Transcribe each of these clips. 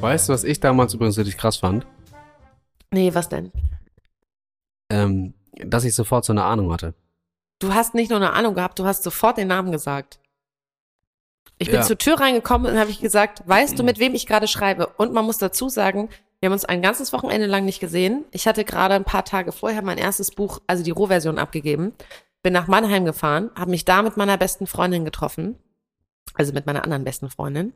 Weißt du, was ich damals übrigens richtig krass fand? Nee, was denn? Ähm, dass ich sofort so eine Ahnung hatte. Du hast nicht nur eine Ahnung gehabt, du hast sofort den Namen gesagt. Ich bin Ja. zur Tür reingekommen und habe ich gesagt, weißt du, mit wem ich gerade schreibe? Und man muss dazu sagen, wir haben uns ein ganzes Wochenende lang nicht gesehen. Ich hatte gerade ein paar Tage vorher mein erstes Buch, also die Rohversion, abgegeben. Bin nach Mannheim gefahren, habe mich da mit meiner besten Freundin getroffen. Also mit meiner anderen besten Freundin.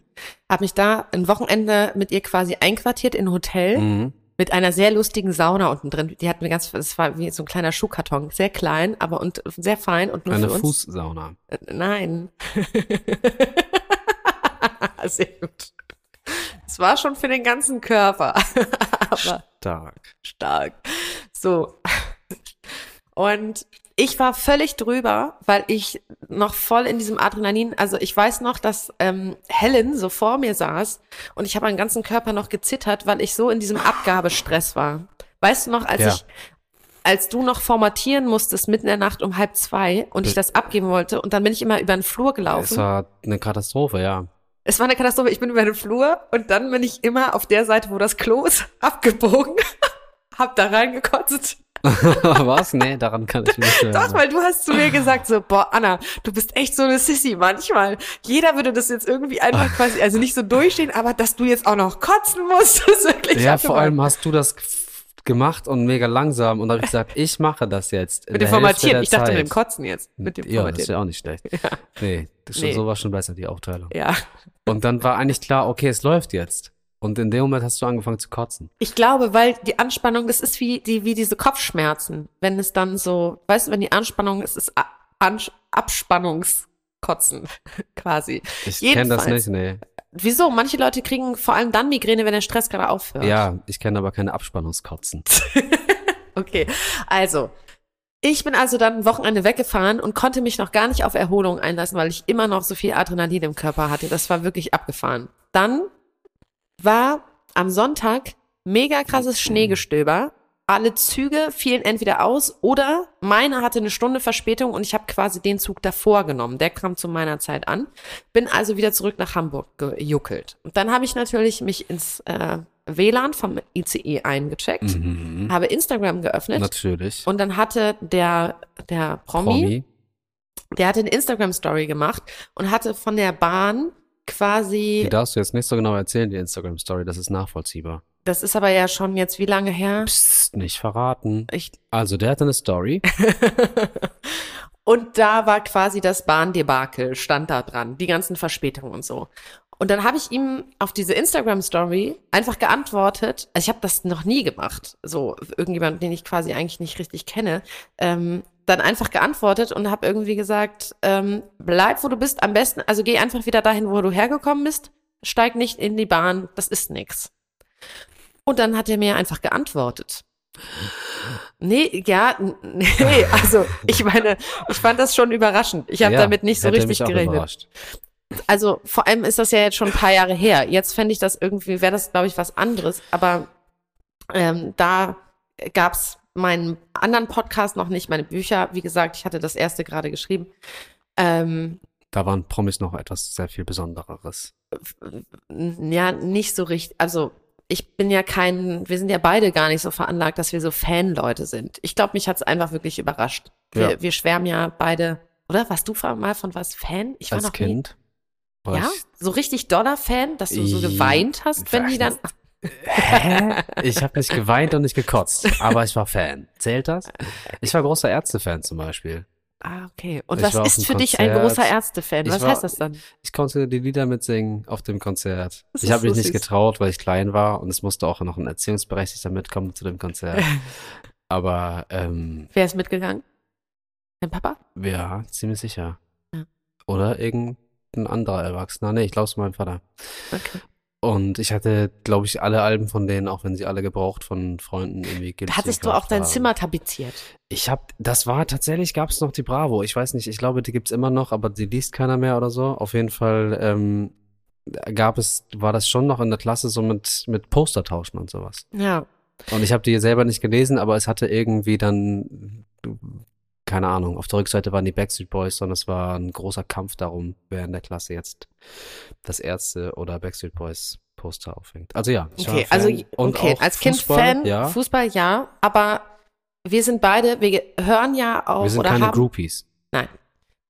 Habe mich da ein Wochenende mit ihr quasi einquartiert in ein Hotel. Mhm. mit einer sehr lustigen Sauna unten drin. Die hatten wir ganz, es war wie so ein kleiner Schuhkarton, sehr klein, aber und sehr fein und nur Eine für uns. Fußsauna. Äh, Nein. sehr gut. Es war schon für den ganzen Körper, Stark. stark. So. Und ich war völlig drüber, weil ich noch voll in diesem Adrenalin, also ich weiß noch, dass ähm, Helen so vor mir saß und ich habe meinen ganzen Körper noch gezittert, weil ich so in diesem Abgabestress war. Weißt du noch, als Ja. ich, als du noch formatieren musstest mitten in der Nacht um halb zwei und ich das abgeben wollte und dann bin ich immer über den Flur gelaufen. Es war eine Katastrophe, ja. Es war eine Katastrophe. Ich bin über den Flur und dann bin ich immer auf der Seite, wo das Klo ist, abgebogen, hab da reingekotzt. Was? Nee, daran kann ich mich nicht. Doch, weil du hast zu mir gesagt so, boah, Anna, du bist echt so eine Sissy manchmal. Jeder würde das jetzt irgendwie einfach quasi, also nicht so durchstehen, aber dass du jetzt auch noch kotzen musst, ist wirklich Ja, vor allem hast du das gemacht und mega langsam und da habe ich gesagt, ich mache das jetzt. mit dem Formatieren. Ich dachte Zeit. mit dem Kotzen jetzt. Mit dem Ja, das ist ja auch nicht schlecht. Nee, das ist Nee. schon, so war schon besser, die Aufteilung. Ja. Und dann war eigentlich klar, okay, es läuft jetzt. Und in dem Moment hast du angefangen zu kotzen. Ich glaube, weil die Anspannung, das ist wie die, wie diese Kopfschmerzen. Wenn es dann so, weißt du, wenn die Anspannung, es ist A- Ansch Abspannungskotzen, quasi. Ich kenne das nicht, nee. Wieso? Manche Leute kriegen vor allem dann Migräne, wenn der Stress gerade aufhört. Ja, ich kenne aber keine Abspannungskotzen. Okay, also. Ich bin also dann ein Wochenende weggefahren und konnte mich noch gar nicht auf Erholung einlassen, weil ich immer noch so viel Adrenalin im Körper hatte. Das war wirklich abgefahren. Dann war am Sonntag mega krasses Schneegestöber. Alle Züge fielen entweder aus oder meine hatte eine Stunde Verspätung und ich habe quasi den Zug davor genommen. Der kam zu meiner Zeit an. Bin also wieder zurück nach Hamburg gejuckelt. Und dann habe ich natürlich mich ins äh, WLAN vom ICE eingecheckt, Mhm. habe Instagram geöffnet Natürlich. und dann hatte der, der Promi, Promi. der hatte eine Instagram-Story gemacht und hatte von der Bahn quasi, Die darfst du jetzt nicht so genau erzählen, die Instagram-Story, das ist nachvollziehbar. das ist aber ja schon jetzt wie lange her? Psst, nicht verraten. Ich, Also, der hatte eine Story. und da war quasi das Bahndebakel, stand da dran, die ganzen Verspätungen und so. Und dann habe ich ihm auf diese Instagram-Story einfach geantwortet. Also ich habe das noch nie gemacht. So irgendjemand, den ich quasi eigentlich nicht richtig kenne. Ähm, dann einfach geantwortet und habe irgendwie gesagt, ähm, bleib wo du bist, am besten, also geh einfach wieder dahin, wo du hergekommen bist, steig nicht in die Bahn, das ist nix. Und dann hat er mir einfach geantwortet. Nee, ja, nee, also ich meine, ich fand das schon überraschend. Ich habe Ja, damit nicht so richtig gerechnet. Also vor allem ist das ja jetzt schon ein paar Jahre her. Jetzt fände ich das irgendwie, wäre das, glaube ich, was anderes. Aber ähm, da gab's meinen anderen Podcast noch nicht, meine Bücher. Wie gesagt, ich hatte das erste gerade geschrieben. Ähm, Da waren Promis noch etwas sehr viel Besondereres. n- ja, nicht so richtig. Also ich bin ja kein, wir sind ja beide gar nicht so veranlagt, dass wir so Fanleute sind. Ich glaube, mich hat's einfach wirklich überrascht. Wir, Ja. wir schwärmen ja beide, oder? Warst du mal von was Fan? Ich war Als noch nie. Kind. war Ja, so richtig Dollar-Fan, dass du so geweint hast, wenn die dann. Hä? Ich habe nicht geweint und nicht gekotzt, aber ich war Fan. Zählt das? Ich war großer Ärzte-Fan zum Beispiel. Ah, okay. Und Ich was ist für dich ein Konzert. großer Ärzte-Fan? Was war- heißt das dann? Ich konnte die Lieder mitsingen auf dem Konzert. Ich habe mich so nicht süß. getraut, weil ich klein war und es musste auch noch ein Erziehungsberechtigter mitkommen zu dem Konzert. Aber ähm, Wer ist mitgegangen? Dein Papa? Ja, ziemlich sicher. Ja. Oder irgendein anderer Erwachsener. Nee, ich glaube es mein Vater. Okay. Und ich hatte, glaube ich, alle Alben von denen, auch wenn sie alle gebraucht von Freunden irgendwie günstig Hattest du auch dein haben. Zimmer tapeziert? Ich habe, das war tatsächlich, gab es noch die Bravo. Ich weiß nicht, ich glaube, die gibt's immer noch, aber die liest keiner mehr oder so. Auf jeden Fall ähm, gab es, war das schon noch in der Klasse so mit mit Postertauschen und sowas. Ja. Und ich habe die selber nicht gelesen, aber es hatte irgendwie dann, keine Ahnung, auf der Rückseite waren die Backstreet Boys, sondern es war ein großer Kampf darum, wer in der Klasse jetzt das Ärzte oder Backstreet Boys Poster aufhängt. Also ja, ich Okay, also. Und okay, als Kind Fußball, Fan, ja. Fußball ja, aber wir sind beide, wir hören ja auch Wir sind oder keine haben Groupies. Nein,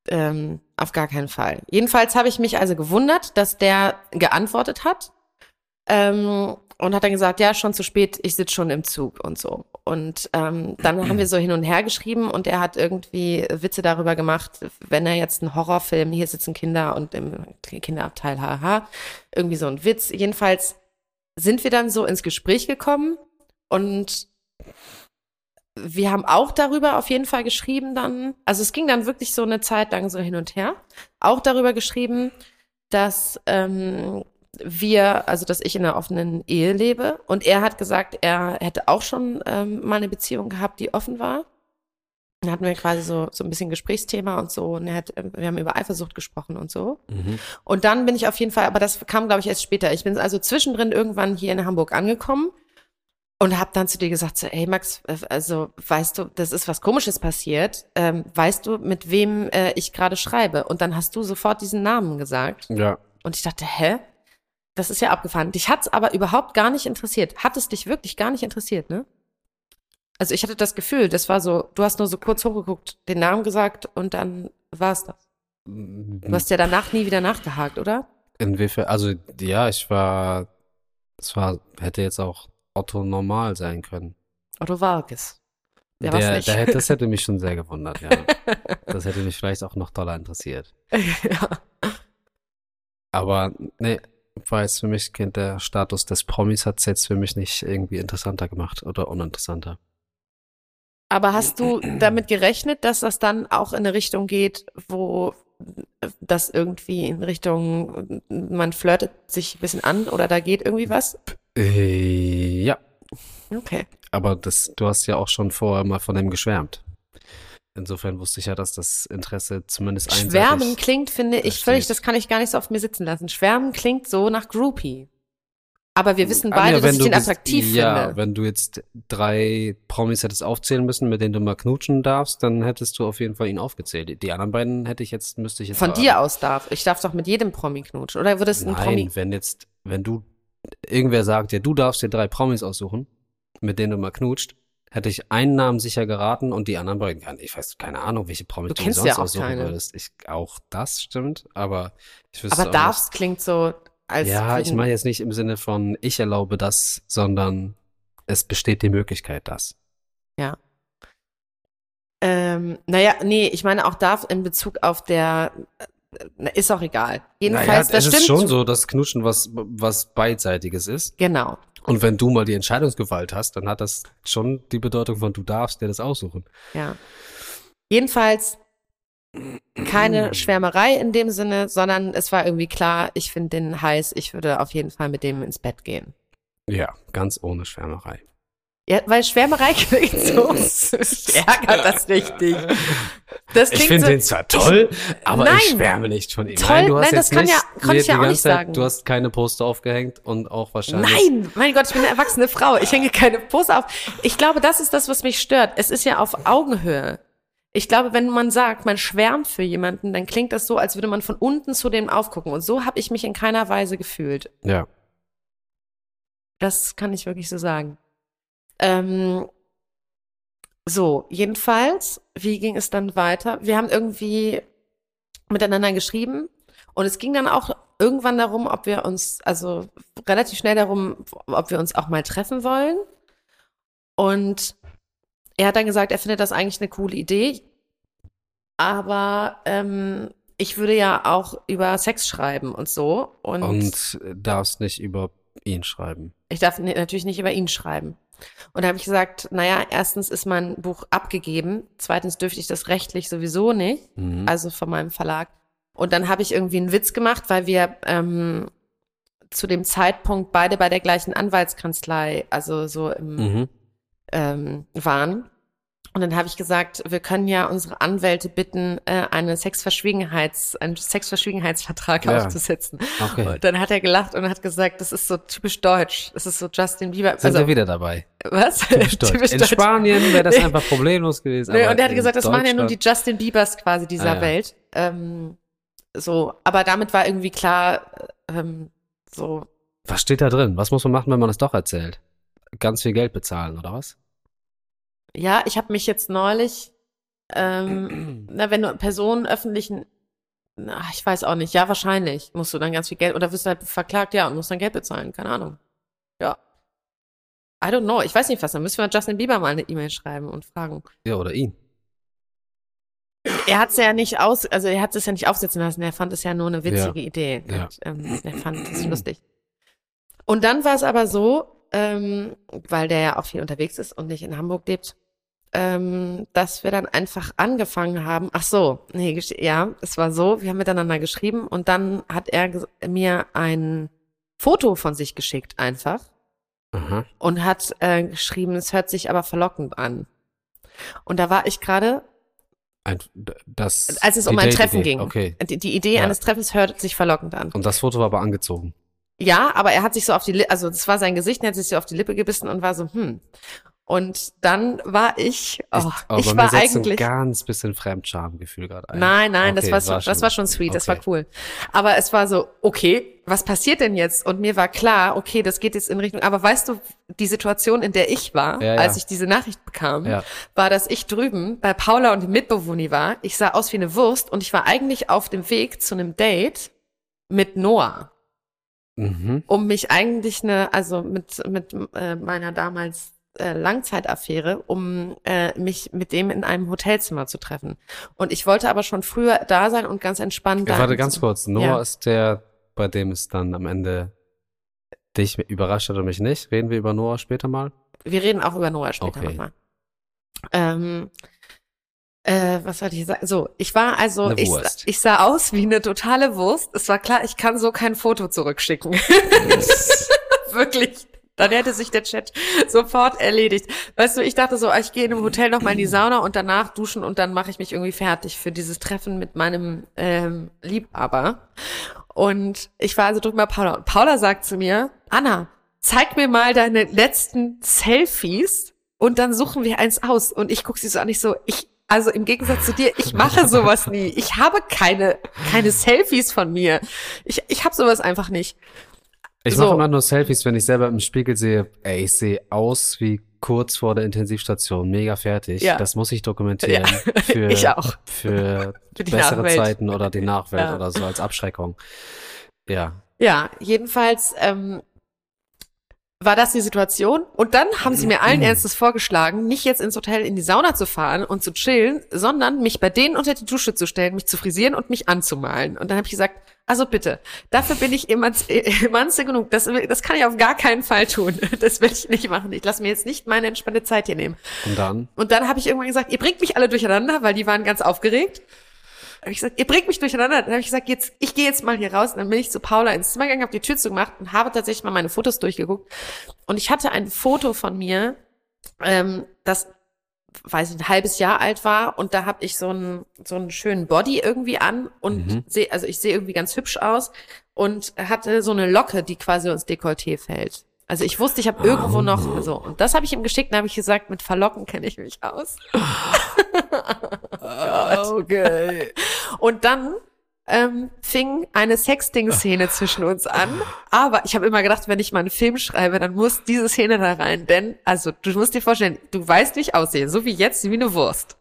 ähm, auf gar keinen Fall. Jedenfalls habe ich mich also gewundert, dass der geantwortet hat ähm, und hat dann gesagt, ja, schon zu spät, ich sitze schon im Zug und so. Und ähm, dann haben wir so hin und her geschrieben und er hat irgendwie Witze darüber gemacht, wenn er jetzt einen Horrorfilm, hier sitzen Kinder und im Kinderabteil, haha, irgendwie so ein Witz. Jedenfalls sind wir dann so ins Gespräch gekommen und wir haben auch darüber auf jeden Fall geschrieben dann, also es ging dann wirklich so eine Zeit lang so hin und her, auch darüber geschrieben, dass ähm, wir, also dass ich in einer offenen Ehe lebe und er hat gesagt, er hätte auch schon ähm, mal eine Beziehung gehabt, die offen war. Dann hatten wir quasi so, so ein bisschen Gesprächsthema und so und er hat, äh, wir haben über Eifersucht gesprochen und so. Mhm. Und dann bin ich auf jeden Fall, aber das kam, glaube ich, erst später. Ich bin also zwischendrin irgendwann hier in Hamburg angekommen und habe dann zu dir gesagt, so, ey Max, äh, also weißt du, das ist was Komisches passiert. Ähm, weißt du, mit wem äh, ich gerade schreibe? Und dann hast du sofort diesen Namen gesagt. Ja. Und ich dachte, hä? Das ist ja abgefahren. Dich hat's aber überhaupt gar nicht interessiert. Hat es dich wirklich gar nicht interessiert, ne? Also ich hatte das Gefühl, das war so, du hast nur so kurz hochgeguckt, den Namen gesagt und dann war's das. Du hast ja danach nie wieder nachgehakt, oder? Inwiefern, also ja, ich war, es war, hätte jetzt auch Otto normal sein können. Otto Vargas. Der, Der, der, nicht. hätte, das hätte mich schon sehr gewundert, ja. Das hätte mich vielleicht auch noch doller interessiert. ja. Aber nee, war jetzt für mich Kind der Status des Promis hat es jetzt für mich nicht irgendwie interessanter gemacht oder uninteressanter. Aber hast du damit gerechnet, dass das dann auch in eine Richtung geht, wo das irgendwie in Richtung, man flirtet sich ein bisschen an oder da geht irgendwie was? Äh, ja, Okay. aber das, du hast ja auch schon vorher mal von dem geschwärmt. Insofern wusste ich ja, dass das Interesse zumindest einseitig Schwärmen klingt, finde ich, versteht. völlig, das kann ich gar nicht so auf mir sitzen lassen. Schwärmen klingt so nach Groupie. Aber wir wissen beide, ja, dass ich du den ges- attraktiv ja, finde. wenn du jetzt drei Promis hättest aufzählen müssen, mit denen du mal knutschen darfst, dann hättest du auf jeden Fall ihn aufgezählt. Die anderen beiden hätte ich jetzt, müsste ich jetzt Von dir aus darf. Ich darf doch mit jedem Promi knutschen. Oder würdest ein Nein, Promi. wenn jetzt, wenn du, irgendwer sagt, ja, du darfst dir drei Promis aussuchen, mit denen du mal knutscht, hätte ich einen Namen sicher geraten und die anderen beiden, gar nicht. ich weiß keine Ahnung, welche Promis Du du, kennst sonst ja auch aussuchen keine. würdest. Ich, auch das stimmt, aber ich wüsste Aber darfst klingt so als. Ja, ich meine jetzt nicht im Sinne von ich erlaube das, sondern es besteht die Möglichkeit, das. Ähm, naja, nee, ich meine auch da in Bezug auf der, äh, ist auch egal. Jedenfalls, naja, das es stimmt. ist schon so, dass Knutschen was, was beidseitiges ist. Genau. Und wenn du mal die Entscheidungsgewalt hast, dann hat das schon die Bedeutung von du darfst dir das aussuchen. Ja. Jedenfalls keine Schwärmerei in dem Sinne, sondern es war irgendwie klar, ich finde den heiß, ich würde auf jeden Fall mit dem ins Bett gehen. Ja, ganz ohne Schwärmerei. Ja, weil Schwärmerei klingt so, ärgert das richtig. Das Ich finde so, den zwar toll, aber Nein. ich schwärme nicht von ihm. Toll, nein, du hast nein, das jetzt kann nicht ja- mir ich ja auch nicht Zeit, sagen. Du hast keine Poster aufgehängt und auch wahrscheinlich. Nein, mein Gott, ich bin eine erwachsene Frau. Ich hänge keine Poster auf. Ich glaube, das ist das, was mich stört. Es ist ja auf Augenhöhe. Ich glaube, wenn man sagt, man schwärmt für jemanden, dann klingt das so, als würde man von unten zu dem aufgucken. Und so habe ich mich in keiner Weise gefühlt. Ja. Das kann ich wirklich so sagen. Ähm, so, jedenfalls, wie ging es dann weiter? Wir haben irgendwie miteinander geschrieben und es ging dann auch irgendwann darum, ob wir uns, also relativ schnell darum, ob wir uns auch mal treffen wollen. Und er hat dann gesagt, er findet das eigentlich eine coole Idee, aber ähm, ich würde ja auch über Sex schreiben und so. Und, Und darfst nicht über ihn schreiben. ich darf natürlich nicht über ihn schreiben. Und da habe ich gesagt, naja, erstens ist mein Buch abgegeben, zweitens dürfte ich das rechtlich sowieso nicht, Mhm. also von meinem Verlag. Und dann habe ich irgendwie einen Witz gemacht, weil wir ähm, zu dem Zeitpunkt beide bei der gleichen Anwaltskanzlei, also so im, Mhm. ähm, waren. Und dann habe ich gesagt, wir können ja unsere Anwälte bitten, äh, eine Sexverschwiegenheits, einen Sexverschwiegenheitsvertrag Ja. aufzusetzen. Okay. Und dann hat er gelacht und hat gesagt, das ist so typisch deutsch. Das ist so Justin Bieber. Sind Also, wir wieder dabei. was? Typisch deutsch. In Spanien wäre das einfach problemlos gewesen. Nee, und er hat gesagt, das machen ja nur die Justin Biebers quasi dieser Ah, ja. Welt. Ähm, so, aber damit war irgendwie klar, ähm, so, Was steht da drin? Was muss man machen, wenn man es doch erzählt? Ganz viel Geld bezahlen, oder was? Ja, ich habe mich jetzt neulich, ähm, na, wenn du Personen öffentlichen, na, ich weiß auch nicht, ja, wahrscheinlich musst du dann ganz viel Geld, oder wirst du halt verklagt, ja, und musst dann Geld bezahlen, keine Ahnung. Ja. I don't know, ich weiß nicht was, dann müssen wir Justin Bieber mal eine E-Mail schreiben und fragen. Ja, oder ihn. Er hat es ja nicht aus, also er hat es ja nicht aufsetzen lassen. Er fand es ja nur eine witzige Idee. Ja. Und, ähm, er fand es lustig. Und dann war es aber so, ähm, weil der ja auch viel unterwegs ist und nicht in Hamburg lebt, ähm, dass wir dann einfach angefangen haben. Ach so, nee, ja, es war so. Wir haben miteinander geschrieben und dann hat er mir ein Foto von sich geschickt einfach Aha. und hat äh, geschrieben, es hört sich aber verlockend an. Und da war ich gerade Ein, das, als es um ein. Treffen ging. Okay. Die, die Idee Ja. eines Treffens hört sich verlockend an. Und das Foto war aber angezogen. Ja, aber er hat sich so auf die Lippe, also das war sein Gesicht, er hat sich so auf die Lippe gebissen und war so, hm. Und dann war ich, oh, Ich, aber ich war eigentlich. ein ganz bisschen Fremdschamgefühl gerade ein. Nein, nein, Okay, das war, war das schon- war schon sweet, das war okay. cool. Aber es war so, okay, was passiert denn jetzt? Und mir war klar, okay, das geht jetzt in Richtung, aber weißt du, die Situation, in der ich war, Ja, ja. als ich diese Nachricht bekam, Ja. war, dass ich drüben bei Paula und dem Mitbewohner war. Ich sah aus wie eine Wurst und ich war eigentlich auf dem Weg zu einem Date mit Noah. Mhm. um mich eigentlich eine, also mit, mit äh, meiner damals äh, Langzeitaffäre, um äh, mich mit dem in einem Hotelzimmer zu treffen. Und ich wollte aber schon früher da sein und ganz entspannt Ja, da. warte ganz kurz. Noah Ja. ist der, bei dem es dann am Ende dich überrascht hat und mich nicht. Reden wir über Noah später mal? Wir reden auch über Noah später Okay. nochmal. Ähm, äh, was wollte ich sagen? So, ich war also, ich, ich sah aus wie eine totale Wurst. Es war klar, ich kann so kein Foto zurückschicken. Wirklich. Dann hätte sich der Chat sofort erledigt. Weißt du, ich dachte so, ich gehe in einem Hotel noch mal in die Sauna und danach duschen und dann mache ich mich irgendwie fertig für dieses Treffen mit meinem ähm, Liebhaber. Und ich war also drüben bei Paula. Und Paula sagt zu mir, Anna, zeig mir mal deine letzten Selfies und dann suchen wir eins aus. Und ich gucke sie so an, ich so, ich, also im Gegensatz zu dir, ich mache sowas nie. Ich habe keine, keine Selfies von mir. Ich, ich habe sowas einfach nicht. Ich So. mache immer nur Selfies, wenn ich selber im Spiegel sehe, ey, ich sehe aus wie kurz vor der Intensivstation, mega fertig. Ja. Das muss ich dokumentieren. Ja. Für, Ich auch. Für, Für die bessere Nachwelt. Zeiten oder die Nachwelt Ja. oder so als Abschreckung. Ja. Ja, jedenfalls ähm, war das die Situation. Und dann haben sie mir allen Ernstes vorgeschlagen, nicht jetzt ins Hotel in die Sauna zu fahren und zu chillen, sondern mich bei denen unter die Dusche zu stellen, mich zu frisieren und mich anzumalen. Und dann habe ich gesagt, also bitte, dafür bin ich emanz emanze genug. Das, das kann ich auf gar keinen Fall tun. Das will ich nicht machen. Ich lasse mir jetzt nicht meine entspannte Zeit hier nehmen. Und dann? Und dann habe ich irgendwann gesagt, ihr bringt mich alle durcheinander, weil die waren ganz aufgeregt. Habe ich gesagt, ihr bringt mich durcheinander. Dann habe ich gesagt, jetzt, ich gehe jetzt mal hier raus. Und dann bin ich zu Paula ins Zimmer gegangen, habe die Tür zugemacht und habe tatsächlich mal meine Fotos durchgeguckt. Und ich hatte ein Foto von mir, ähm, das weiß ich, ein halbes Jahr alt war und da habe ich so einen so einen schönen Body irgendwie an und Mhm. sehe also ich sehe irgendwie ganz hübsch aus und hatte so eine Locke, die quasi ins Dekolleté fällt. Also ich wusste, ich habe irgendwo noch so und das habe ich ihm geschickt, und habe ich gesagt, mit Verlocken kenne ich mich aus. Okay. Und dann ähm, fing eine Sexting-Szene zwischen uns an. Aber ich habe immer gedacht, wenn ich mal einen Film schreibe, dann muss diese Szene da rein. Denn, also, du musst dir vorstellen, du weißt, wie ich aussehe. So wie jetzt, wie eine Wurst.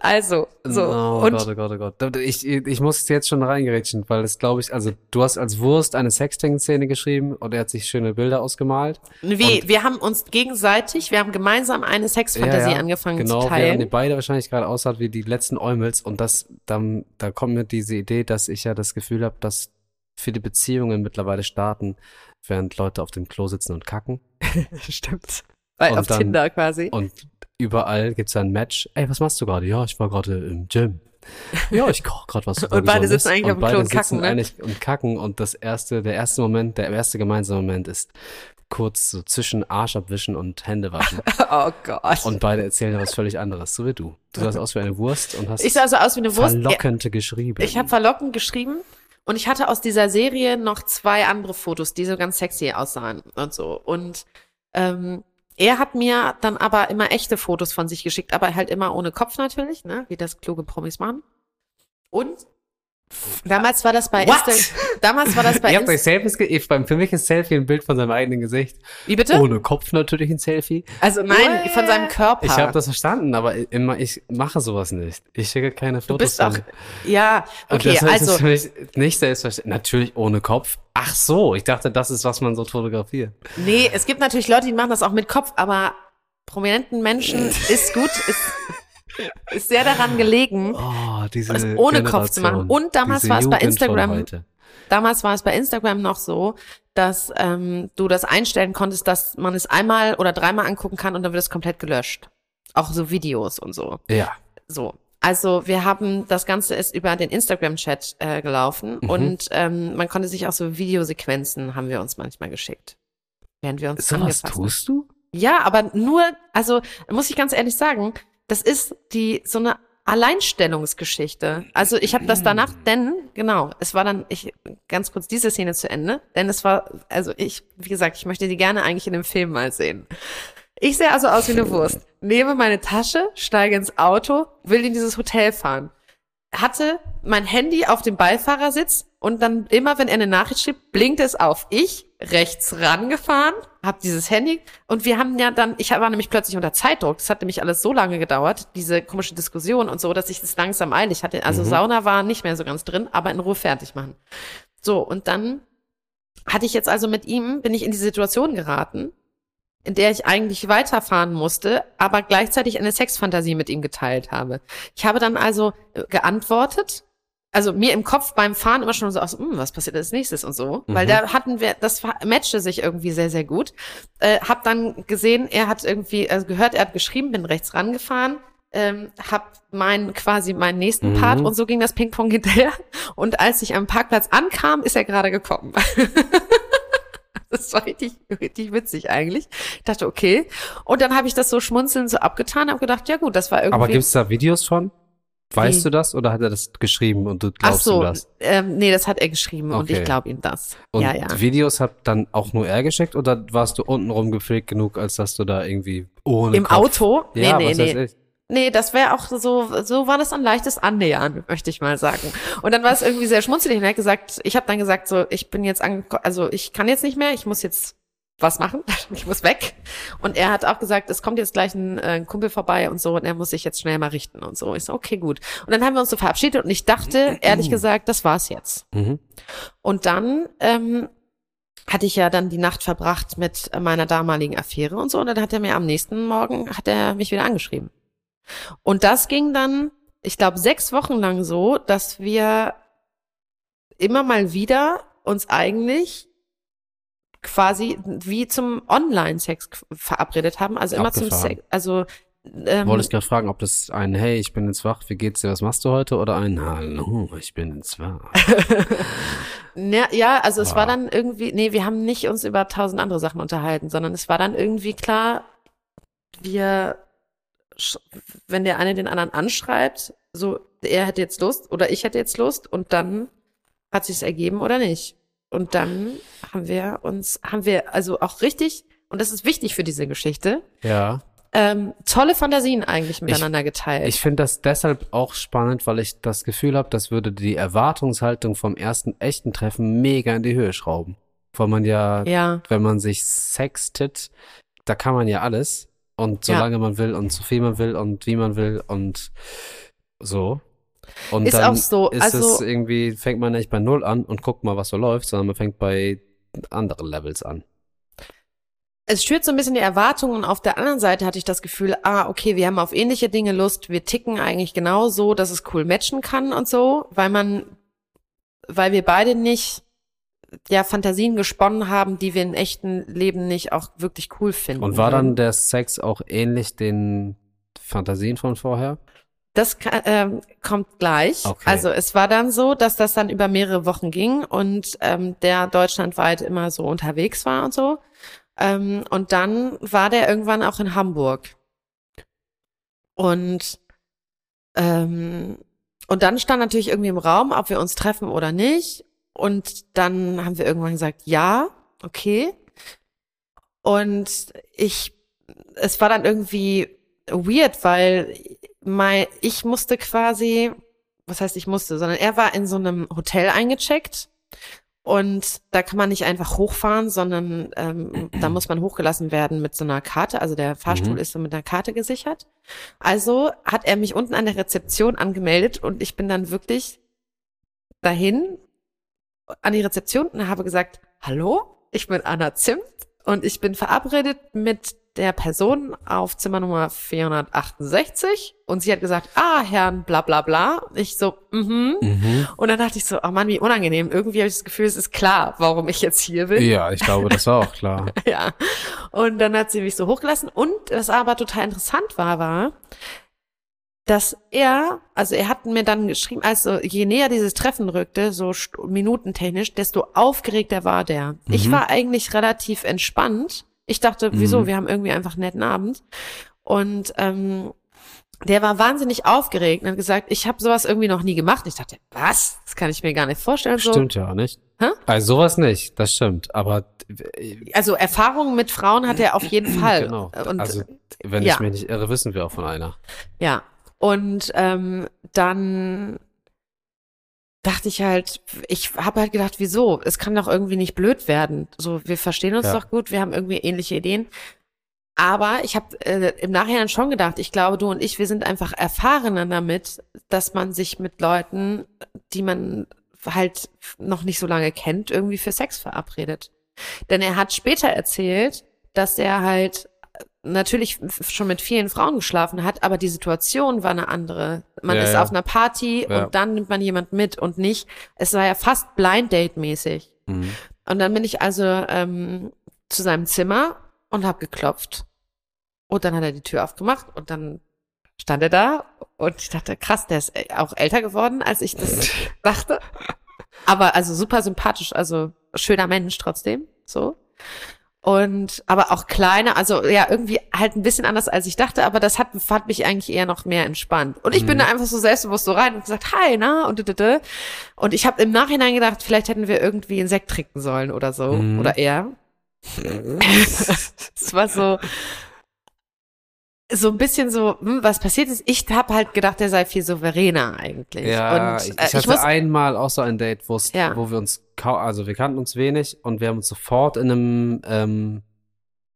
Also, so. Oh und Gott, oh Gott, oh Gott. Ich, ich muss jetzt schon reingerätschen, weil das glaube ich, also du hast als Wurst eine Sexting-Szene geschrieben und er hat sich schöne Bilder ausgemalt. wie, wir haben uns gegenseitig, wir haben gemeinsam eine Sexfantasie angefangen genau, zu während ihr teilen. beide wahrscheinlich gerade aussah wie die letzten Eumels und das, dann, da kommt mir diese Idee, dass ich ja das Gefühl habe, dass viele Beziehungen mittlerweile starten, während Leute auf dem Klo sitzen und kacken. Stimmt. Bei, Und auf dann- Tinder quasi. Und überall gibt's dann ein Match. Ey, was machst du gerade? Ja, ich war gerade im Gym. Ja, ich koche gerade was. Und beide sitzen eigentlich auf dem Klo und kacken, ne? und kacken. Und das erste, der erste Moment, der erste gemeinsame Moment ist kurz so zwischen Arsch abwischen und Hände waschen. Oh Gott. Und beide erzählen ja was völlig anderes, so wie du. Du sahst aus wie eine Wurst und hast ich sah so aus wie eine Wurst. verlockend geschrieben. Ich habe verlockend geschrieben und ich hatte aus dieser Serie noch zwei andere Fotos, die so ganz sexy aussahen und so. Und ähm, er hat mir dann aber immer echte Fotos von sich geschickt, aber halt immer ohne Kopf natürlich, ne, wie das kluge Promis machen. Und damals war das bei What? Insta damals war das bei Ihr habt euch Selfies ge Für für mich ist Selfie ein Bild von seinem eigenen Gesicht. Wie bitte? Ohne Kopf natürlich ein Selfie. Also nein, von seinem Körper. Ich habe das verstanden, aber immer ich mache sowas nicht. Ich schicke keine du Fotos. bist auch von- ja, Und okay, das also ist für mich nicht selbstverständlich. Natürlich ohne Kopf. Ach so, ich dachte, das ist, was man so fotografiert. Nee, es gibt natürlich Leute, die machen das auch mit Kopf, aber prominenten Menschen ist gut, ist, ist sehr daran gelegen, Oh, diese Das ohne Kopf zu machen. Generation, Und damals war es bei Instagram- damals war es bei Instagram noch so, dass ähm, du das einstellen konntest, dass man es einmal oder dreimal angucken kann und dann wird es komplett gelöscht. Auch so Videos und so. Ja. So. Also wir haben, das Ganze ist über den Instagram-Chat äh, gelaufen Mhm. und ähm, man konnte sich auch so Videosequenzen haben wir uns manchmal geschickt. Während wir uns So was tust du? Ja, aber nur, also muss ich ganz ehrlich sagen, das ist die so eine Alleinstellungsgeschichte. Also ich habe das danach, denn genau, es war dann ich ganz kurz diese Szene zu Ende, denn es war, also ich, wie gesagt, ich möchte die gerne eigentlich in dem Film mal sehen. Ich sehe also aus wie eine Wurst. Nehme meine Tasche, steige ins Auto, will in dieses Hotel fahren. Hatte mein Handy auf dem Beifahrersitz und dann immer, wenn er eine Nachricht schrieb, blinkt es auf. Ich rechts rangefahren, habe dieses Handy und wir haben ja dann, ich war nämlich plötzlich unter Zeitdruck. Das hat nämlich alles so lange gedauert, diese komische Diskussion und so, dass ich das langsam eilig hatte. Also Sauna war nicht mehr so ganz drin, aber in Ruhe fertig machen. So, und dann hatte ich jetzt also mit ihm, bin ich in die Situation geraten, in der ich eigentlich weiterfahren musste, aber gleichzeitig eine Sexfantasie mit ihm geteilt habe. Ich habe dann also äh, geantwortet, also mir im Kopf beim Fahren immer schon so aus, hm, was passiert als nächstes und so, weil Mhm. da hatten wir, das matchte sich irgendwie sehr, sehr gut. Äh, hab dann gesehen, er hat irgendwie, also gehört, er hat geschrieben, bin rechts rangefahren, ähm, hab meinen quasi meinen nächsten Mhm. Part und so ging das Ping-Pong hinterher. Und als ich am Parkplatz ankam, ist er gerade gekommen. Das war richtig, richtig witzig eigentlich. Ich dachte, okay. Und dann habe ich das so schmunzelnd so abgetan, habe gedacht, ja gut, das war irgendwie. Aber gibt's da Videos von? Weißt du das oder hat er das geschrieben und du Ach glaubst so, ihm das? ähm, nee, das hat er geschrieben und Okay. ich glaube ihm das. Und ja, ja. Videos hat dann auch nur er geschickt oder warst du untenrum gepflegt genug, als dass du da irgendwie ohne Im Kopf Auto? Nee, ja, nee, nee. ich. Nee, das wäre auch so, so war das ein leichtes Annähern, möchte ich mal sagen. Und dann war es irgendwie sehr schmunzelig und er hat gesagt, ich habe dann gesagt, so, ich bin jetzt angekommen, also ich kann jetzt nicht mehr, ich muss jetzt was machen, ich muss weg. Und er hat auch gesagt, es kommt jetzt gleich ein, äh, Kumpel vorbei und so und er muss sich jetzt schnell mal richten und so. Ich so, okay, gut. Und dann haben wir uns so verabschiedet und ich dachte, ehrlich gesagt, das war's jetzt. Mhm. Und dann ähm, hatte ich ja dann die Nacht verbracht mit meiner damaligen Affäre und so. Und dann hat er mir am nächsten Morgen, hat er mich wieder angeschrieben. Und das ging dann, ich glaube, sechs Wochen lang so, dass wir immer mal wieder uns eigentlich quasi wie zum Online-Sex verabredet haben. Also immer zum. Sex. Also ähm, Wollte ich gerade fragen, ob das ein Hey, ich bin jetzt wach, wie geht's dir, was machst du heute? Oder ein Hallo, ich bin jetzt wach. Ja, ja, also es Wow. war dann irgendwie, nee, wir haben nicht uns über tausend andere Sachen unterhalten, sondern es war dann irgendwie klar, wir, wenn der eine den anderen anschreibt, so, er hätte jetzt Lust oder ich hätte jetzt Lust und dann hat sich's ergeben oder nicht. Und dann haben wir uns, haben wir also auch richtig, und das ist wichtig für diese Geschichte, Ja. ähm, tolle Fantasien eigentlich miteinander geteilt. Ich finde das deshalb auch spannend, weil ich das Gefühl habe, das würde die Erwartungshaltung vom ersten echten Treffen mega in die Höhe schrauben. Weil man ja, ja, wenn man sich sextet, da kann man ja alles. Und Ja. solange man will und so viel man will und wie man will und so. Und Ist dann auch so, ist also- es irgendwie, fängt man nicht bei Null an und guckt mal, was so läuft, sondern man fängt bei anderen Levels an. es schürt so ein bisschen die Erwartungen und auf der anderen Seite hatte ich das Gefühl, ah, okay, wir haben auf ähnliche Dinge Lust, wir ticken eigentlich genau so, dass es cool matchen kann und so, weil man, weil wir beide nicht ja Fantasien gesponnen haben, die wir im echten Leben nicht auch wirklich cool finden. Und war dann der Sex auch ähnlich den Fantasien von vorher? Das ähm, kommt gleich. Okay. Also es war dann so, dass das dann über mehrere Wochen ging und ähm, der deutschlandweit immer so unterwegs war und so. Ähm, und dann war der irgendwann auch in Hamburg. Und ähm, und dann stand natürlich irgendwie im Raum, ob wir uns treffen oder nicht. Und dann haben wir irgendwann gesagt, ja, okay. Und ich, es war dann irgendwie weird, weil mein, ich musste quasi, was heißt ich musste, sondern er war in so einem Hotel eingecheckt und da kann man nicht einfach hochfahren, sondern ähm, da muss man hochgelassen werden mit so einer Karte. Also der Fahrstuhl Mhm. ist so mit einer Karte gesichert. Also hat er mich unten an der Rezeption angemeldet und ich bin dann wirklich dahin an die Rezeption und habe gesagt, hallo, ich bin Anna Zimt und ich bin verabredet mit der Person auf Zimmer Nummer 468 und sie hat gesagt, ah, Herrn bla bla bla. Ich so, mhm. Mhm. Und dann dachte ich so, oh Mann, wie unangenehm. Irgendwie habe ich das Gefühl, es ist klar, warum ich jetzt hier bin. Ja, ich glaube, das war auch klar. Ja. Und dann hat sie mich so hochgelassen. Und was aber total interessant war, war, dass er, also er hat mir dann geschrieben, also je näher dieses Treffen rückte, so minutentechnisch, desto aufgeregter war der. Ich Mhm. war eigentlich relativ entspannt. Ich dachte, wieso, Mhm. wir haben irgendwie einfach einen netten Abend. Und ähm, der war wahnsinnig aufgeregt und hat gesagt, ich habe sowas irgendwie noch nie gemacht. Ich dachte, was? Das kann ich mir gar nicht vorstellen. So. Stimmt ja nicht. Hä? Also sowas nicht, das stimmt. Aber Also Erfahrungen mit Frauen hat er auf jeden Fall. genau. Und also wenn ja. ich mich nicht irre, wissen wir auch von einer. Ja, und ähm, dann dachte ich halt, ich habe halt gedacht, wieso? Es kann doch irgendwie nicht blöd werden. So, wir verstehen uns Ja. doch gut, wir haben irgendwie ähnliche Ideen. Aber ich habe äh, im Nachhinein schon gedacht, ich glaube, du und ich, wir sind einfach erfahrener damit, dass man sich mit Leuten, die man halt noch nicht so lange kennt, irgendwie für Sex verabredet. Denn er hat später erzählt, dass er halt natürlich schon mit vielen Frauen geschlafen hat, aber die Situation war eine andere. Man Ja, ist ja. auf einer Party Ja. und dann nimmt man jemand mit und nicht, es war ja fast Blind Date mäßig. Mhm. Und dann bin ich also ähm, zu seinem Zimmer und habe geklopft. Und dann hat er die Tür aufgemacht und dann stand er da und ich dachte, krass, der ist äh, auch älter geworden, als ich das dachte. Aber also super sympathisch, also schöner Mensch trotzdem, so. Und aber auch kleiner, also ja, irgendwie halt ein bisschen anders als ich dachte, aber das hat, hat mich eigentlich eher noch mehr entspannt. Und ich bin Mhm. da einfach so selbstbewusst so rein und gesagt, hi, na, und dödödö. Und ich habe im Nachhinein gedacht, vielleicht hätten wir irgendwie einen Sekt trinken sollen oder so. Mhm. Oder er. Es war so, so ein bisschen so, hm, was passiert ist. Ich habe halt gedacht, er sei viel souveräner eigentlich. Ja, und, ich, äh, ich hatte muss, einmal auch so ein Date, wo's, Ja. wo wir uns, also wir kannten uns wenig und wir haben uns sofort in einem, ähm,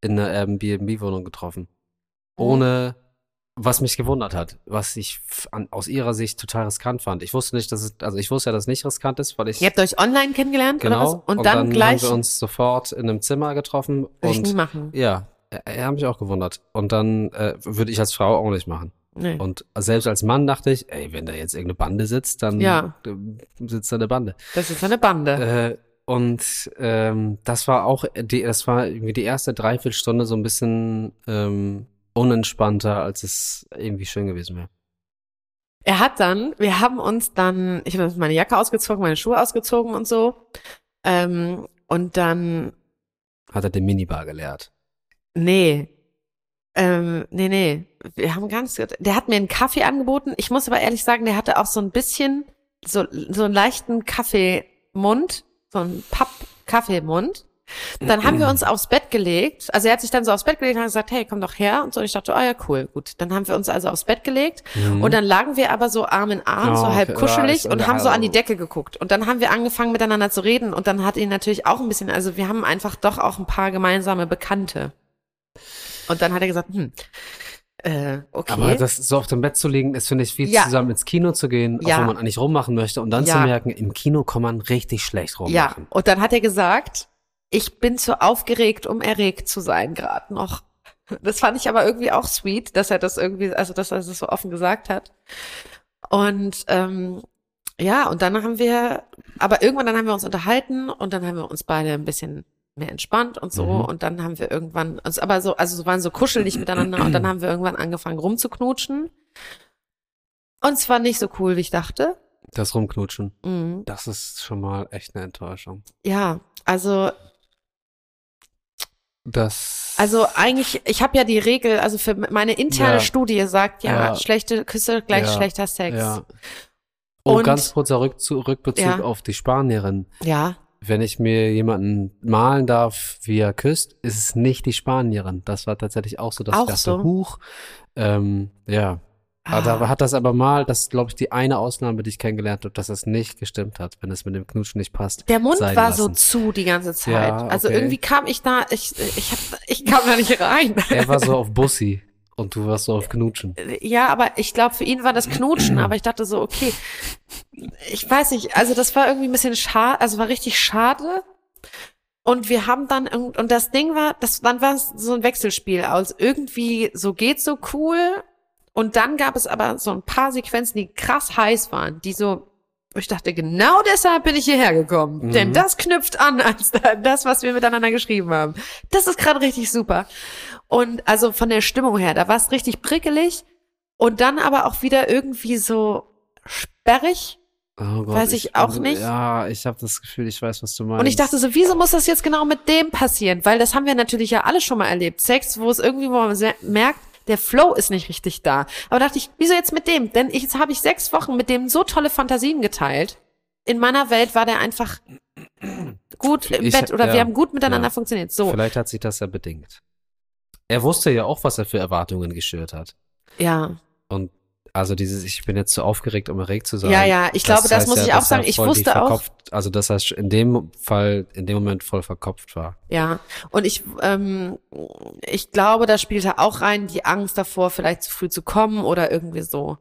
in einer Airbnb-Wohnung getroffen. Mhm. Ohne, was mich gewundert hat, was ich an, aus ihrer Sicht total riskant fand. Ich wusste nicht, dass es, also ich wusste ja, dass es nicht riskant ist, weil ich, ihr habt euch online kennengelernt genau, oder was? Und, dann, gleich haben wir uns sofort in einem Zimmer getroffen würde ich nie und, machen. ja, er, er hat mich auch gewundert. Und dann, äh, würde ich als Frau auch nicht machen. Nee. Und selbst als Mann dachte ich, ey, wenn da jetzt irgendeine Bande sitzt, dann Ja. äh, sitzt da eine Bande. Das ist eine Bande. Äh, und ähm, das war auch, die, das war irgendwie die erste Dreiviertelstunde so ein bisschen ähm, unentspannter, als es irgendwie schön gewesen wäre. Er hat dann, wir haben uns dann, ich habe meine Jacke ausgezogen, meine Schuhe ausgezogen und so. Ähm, und dann, Hat er den Minibar geleert. Nee, ähm, nee, nee, wir haben ganz, der hat mir einen Kaffee angeboten. Ich muss aber ehrlich sagen, der hatte auch so ein bisschen, so, so einen leichten Kaffeemund, so einen Papp-Kaffeemund. Dann haben wir uns aufs Bett gelegt. Also er hat sich dann so aufs Bett gelegt und hat gesagt, hey, komm doch her. Und so, und ich dachte, oh ja, cool, gut. Dann haben wir uns also aufs Bett gelegt. Mhm. Und dann lagen wir aber so Arm in Arm, Oh, so halb kuschelig und haben so an die also- Decke geguckt. Und dann haben wir angefangen miteinander zu reden und dann hat ihn natürlich auch ein bisschen, also wir haben einfach doch auch ein paar gemeinsame Bekannte. Und dann hat er gesagt, hm, äh, okay. Aber das so auf dem Bett zu liegen, ist, finde ich, wie Ja. zusammen ins Kino zu gehen, Ja. auch wo man eigentlich rummachen möchte und dann Ja. zu merken, im Kino kann man richtig schlecht ja, rummachen. und dann hat er gesagt, ich bin zu aufgeregt, um erregt zu sein, gerade noch. Das fand ich aber irgendwie auch sweet, dass er das irgendwie, also dass er das so offen gesagt hat. Und ähm, ja, und dann haben wir aber irgendwann dann haben wir uns unterhalten und dann haben wir uns beide ein bisschen mehr entspannt und so Mhm. und dann haben wir irgendwann, also aber so, also so waren so kuschelig miteinander und dann haben wir irgendwann angefangen rumzuknutschen. Und es war nicht so cool, wie ich dachte. Das Rumknutschen. Mhm. Das ist schon mal echt eine Enttäuschung. Ja, also Das. Also eigentlich, ich habe ja die Regel, also für meine interne Ja. Studie sagt ja, Ja. schlechte Küsse gleich Ja. schlechter Sex. Ja. Oh, Und- ganz kurzer Rückzu- Rückbezug auf die Spanierin. Ja. Wenn ich mir jemanden malen darf, wie er küsst, ist es nicht die Spanierin. Das war tatsächlich auch so, dass Auch ich dachte, so? Huch, ähm, ja. Aber Ah. da hat das aber mal, das ist, glaube ich, die eine Ausnahme, die ich kennengelernt habe, dass es nicht gestimmt hat, wenn es mit dem Knutschen nicht passt. Der Mund war lassen. so zu die ganze Zeit. Ja, Also okay. irgendwie kam ich da, ich, ich, hab, ich kam da nicht rein. Er war so auf Bussi und du warst so auf Knutschen. Ja, aber ich glaube, für ihn war das Knutschen, aber ich dachte so, okay, ich weiß nicht, also das war irgendwie ein bisschen schade, also war richtig schade. Und wir haben dann, und das Ding war, das, dann war es so ein Wechselspiel aus irgendwie so geht so cool. Und dann gab es aber so ein paar Sequenzen, die krass heiß waren, die so, ich dachte, genau deshalb bin ich hierher gekommen. Mhm. Denn das knüpft an als das, was wir miteinander geschrieben haben. Das ist gerade richtig super. Und also von der Stimmung her, da war es richtig prickelig und dann aber auch wieder irgendwie so sperrig. Oh Gott, Weiß ich auch nicht. Ja, ich habe das Gefühl, ich weiß, was du meinst. Und ich dachte so, wieso muss das jetzt genau mit dem passieren? Weil das haben wir natürlich ja alle schon mal erlebt. Sex, wo es irgendwie, wo man merkt, der Flow ist nicht richtig da. Aber dachte ich, wieso jetzt mit dem? Denn ich, jetzt habe ich sechs Wochen mit dem so tolle Fantasien geteilt. In meiner Welt war der einfach gut im Ich- Bett oder ja, wir haben gut miteinander ja. funktioniert. So, Vielleicht hat sich das ja bedingt. Er wusste ja auch, was er für Erwartungen geschürt hat. ja. Und also dieses, ich bin jetzt zu aufgeregt, um erregt zu sein. Ja, ja, ich glaube, das heißt muss ja, ich auch sagen. Ich wusste auch- Also, dass er in dem Fall, in dem Moment voll verkopft war. Ja, und ich, ähm, ich glaube, da spielte auch rein die Angst davor, vielleicht zu früh zu kommen oder irgendwie so.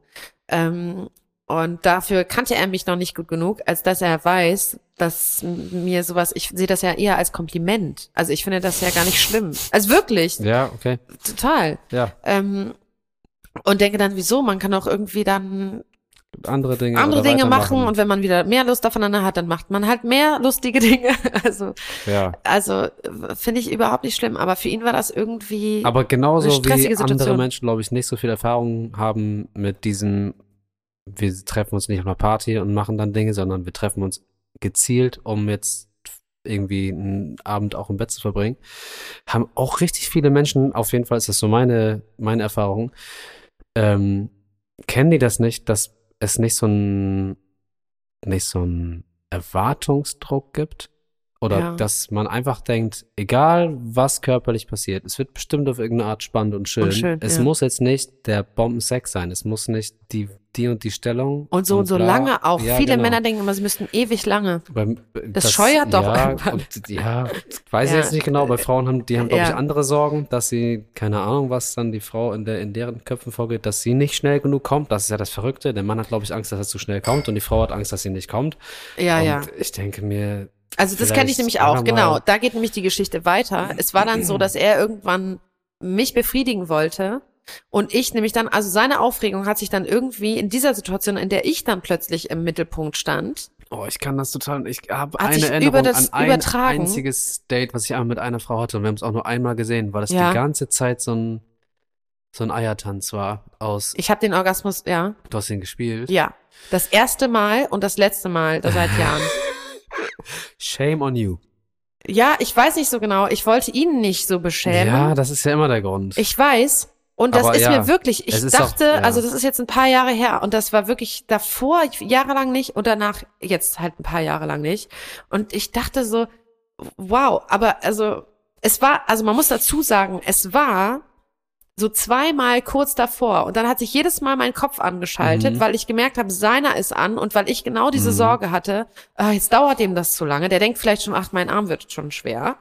Ähm, und dafür kannte er mich noch nicht gut genug, als dass er weiß, dass mir sowas, ich sehe das ja eher als Kompliment. Also ich finde das ja gar nicht schlimm. Also wirklich, Ja, okay. total. Ja, Ähm, und denke dann, wieso? Man kann auch irgendwie dann andere Dinge. andere Dinge machen und wenn man wieder mehr Lust aufeinander hat, dann macht man halt mehr lustige Dinge. Also ja. also äh, finde ich überhaupt nicht schlimm, aber für ihn war das irgendwie. Aber genauso Eine wie stressige andere Situation. Menschen, glaube ich, nicht so viel Erfahrung haben mit diesem, wir treffen uns nicht auf einer Party und machen dann Dinge, sondern wir treffen uns gezielt, um jetzt irgendwie einen Abend auch im Bett zu verbringen, haben auch richtig viele Menschen, auf jeden Fall ist das so meine, meine Erfahrung, ähm, kennen die das nicht, dass es nicht so ein, nicht so ein Erwartungsdruck gibt? Oder Ja. dass man einfach denkt, egal was körperlich passiert, es wird bestimmt auf irgendeine Art spannend und schön. Und schön, es ja. muss jetzt nicht der Bombensex sein. Es muss nicht die, die und die Stellung. und so und so bla. lange auch. Ja, Viele genau. Männer denken immer, sie müssten ewig lange. Beim, Das scheuert doch ja, irgendwann. und, ja, weiß ich jetzt nicht genau. Bei Frauen haben, die haben, glaube ich, andere Sorgen, dass sie, keine Ahnung, was dann die Frau in, der, in deren Köpfen vorgeht, dass sie nicht schnell genug kommt. Das ist ja das Verrückte. Der Mann hat, glaube ich, Angst, dass er zu schnell kommt und die Frau hat Angst, dass sie nicht kommt. Ja, und ja. ich denke mir, Also das kenne ich nämlich auch, genau. Da geht nämlich die Geschichte weiter. Es war dann so, dass er irgendwann mich befriedigen wollte. Und ich nämlich dann, also seine Aufregung hat sich dann irgendwie in dieser Situation, in der ich dann plötzlich im Mittelpunkt stand, Oh, ich kann das total. Ich habe eine Erinnerung über das an ein übertragen. einziges Date, was ich einmal mit einer Frau hatte. Und wir haben es auch nur einmal gesehen, weil das Ja. die ganze Zeit so ein so ein Eiertanz war aus. ich habe den Orgasmus, ja, Du hast ihn gespielt. ja. Das erste Mal und das letzte Mal seit Jahren. Shame on you. Ja, ich weiß nicht so genau. Ich wollte ihn nicht so beschämen. Ja, das ist ja immer der Grund. Ich weiß. Und das Aber ist ja, mir wirklich, ich dachte, ja. also das ist jetzt ein paar Jahre her und das war wirklich davor jahrelang nicht und danach jetzt halt ein paar Jahre lang nicht. Und ich dachte so, wow, aber also es war, also man muss dazu sagen, es war so zweimal kurz davor und dann hat sich jedes Mal mein Kopf angeschaltet, Mhm. weil ich gemerkt habe, seiner ist an und weil ich genau diese Mhm. Sorge hatte, ah, jetzt dauert dem das zu lange. Der denkt vielleicht schon, ach, mein Arm wird schon schwer.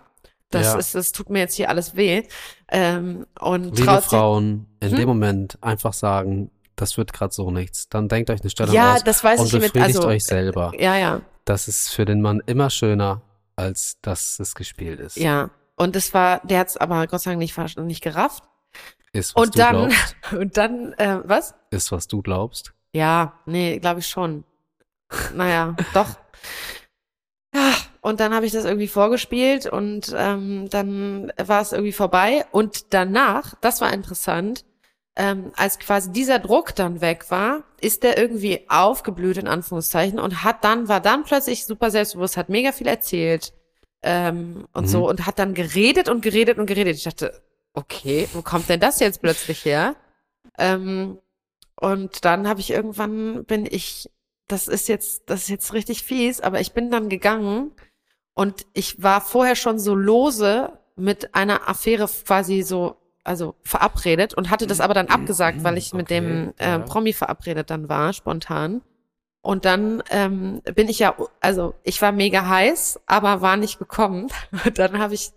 Das Ja. ist, das tut mir jetzt hier alles weh. Ähm, und Liebe Frauen, in Hm? dem Moment einfach sagen, das wird gerade so nichts. Dann denkt euch eine Stellung Ja, aus das weiß und ich befriedigt also- euch selber. Ja, ja, Das ist für den Mann immer schöner, als dass es gespielt ist. ja. Und es war, der hat's aber Gott sei Dank nicht, nicht gerafft. Ist, was Und du dann, glaubst. und dann, äh, was? Ist, was du glaubst. Ja, nee, glaube ich schon. Naja, doch. und dann habe ich das irgendwie vorgespielt und ähm, dann war es irgendwie vorbei. Und danach, das war interessant, ähm, als quasi dieser Druck dann weg war, ist der irgendwie aufgeblüht in Anführungszeichen und hat dann, war dann plötzlich super selbstbewusst, hat mega viel erzählt ähm, und Mhm. so und hat dann geredet und geredet und geredet. Ich dachte, okay, wo kommt denn das jetzt plötzlich her? Ähm, und dann habe ich irgendwann bin ich, das ist jetzt, das ist jetzt richtig fies, aber ich bin dann gegangen und ich war vorher schon so lose mit einer Affäre quasi so, also verabredet und hatte das aber dann abgesagt, weil ich mit Okay, dem äh. Promi verabredet dann war, spontan. Und dann ähm, bin ich ja, also ich war mega heiß, aber war nicht gekommen. Und dann habe ich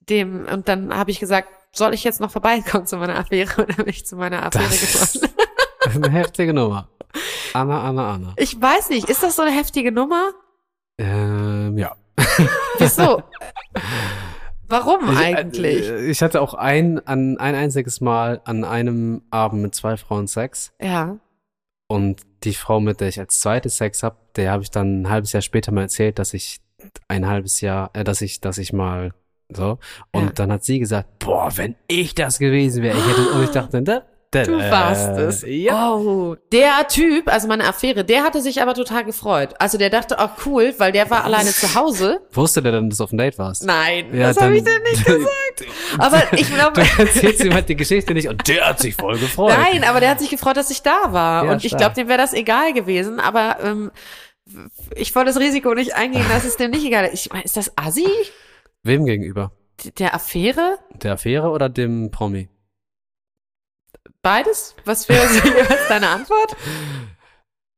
dem, und dann habe ich gesagt, soll ich jetzt noch vorbeikommen zu meiner Affäre? Dann bin ich zu meiner Affäre Das gekommen. ist eine heftige Nummer. Anna, Anna, Anna. Ich weiß nicht, ist das so eine heftige Nummer? Ähm, ja. Wieso? Warum Ich, eigentlich? äh, Ich hatte auch ein, an, ein einziges Mal an einem Abend mit zwei Frauen Sex. ja. Und die Frau, mit der ich als zweites Sex hab, der habe ich dann ein halbes Jahr später mal erzählt, dass ich ein halbes Jahr, äh, dass ich, dass ich mal so. Und Ja. dann hat sie gesagt, boah, wenn ich das gewesen wäre, ich hätte, und ich dachte, da, da, Du warst es. Ja. Oh, der Typ, also meine Affäre, der hatte sich aber total gefreut. Also der dachte, oh cool, weil der war alleine zu Hause. Wusste der denn, dass du auf dem Date warst? Nein, Ja, das habe dann- ich dir nicht gesagt. Aber ich glaube, Du erzählst ihm halt die Geschichte nicht und der hat sich voll gefreut. nein, aber der hat sich gefreut, dass ich da war. Ja, Und ich glaube, dem wäre das egal gewesen. Aber ähm, ich wollte das Risiko nicht eingehen, dass es dem nicht egal ist. Ich meine, ist das Assi? Wem gegenüber? Der Affäre? Der Affäre oder dem Promi? Beides? Was wäre deine Antwort?